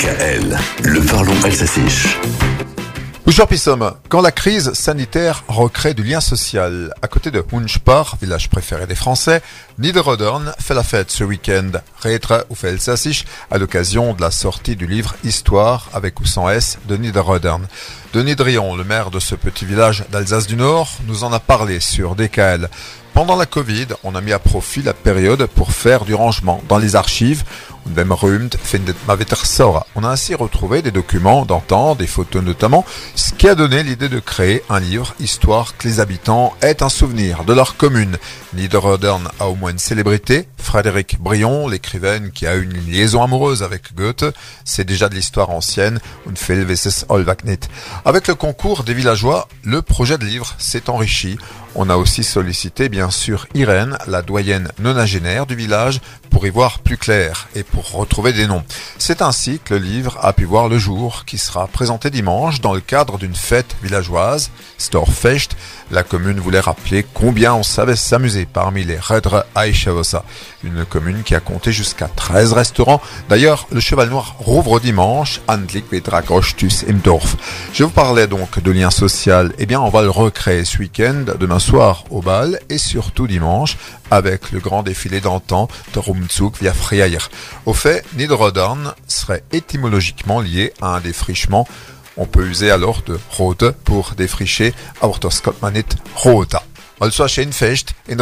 DKL, le parlons alsacien. Bonjour Pissom. Quand la crise sanitaire recrée du lien social, à côté de Hunspar, village préféré des Français, Niederrodern fait la fête ce week-end. Rétra ou à l'occasion de la sortie du livre Histoire avec ou sans S de Niederrodern. Denis Drion, le maire de ce petit village d'Alsace du Nord, nous en a parlé sur DKL. Pendant la Covid, on a mis à profit la période pour faire du rangement dans les archives. On a ainsi retrouvé des documents d'antan, des photos notamment, ce qui a donné l'idée de créer un livre, histoire que les habitants aient un souvenir de leur commune. Niederrodern a au moins une célébrité, Frédéric Brion, l'écrivaine qui a une liaison amoureuse avec Goethe, c'est déjà de l'histoire ancienne, Avec le concours des villageois, le projet de livre s'est enrichi. On a aussi sollicité bien sûr Irène, la doyenne nonagénaire du village, pour y voir plus clair et pour retrouver des noms. C'est ainsi que le livre a pu voir le jour, qui sera présenté dimanche dans le cadre d'une fête villageoise, Storfest. La commune voulait rappeler combien on savait s'amuser parmi les Redre Aishavosa, une commune qui a compté jusqu'à 13 restaurants. D'ailleurs, le Cheval Noir rouvre dimanche, Andlik im Dorf. Je vous parlais donc de lien social, eh bien on va le recréer ce week-end, demain soir au bal et surtout dimanche avec le grand défilé d'antan de Rumzug via Friair. Au fait, Niederrodern serait étymologiquement lié à un défrichement on peut user alors de rote pour défricher, das. Also ein Fest in.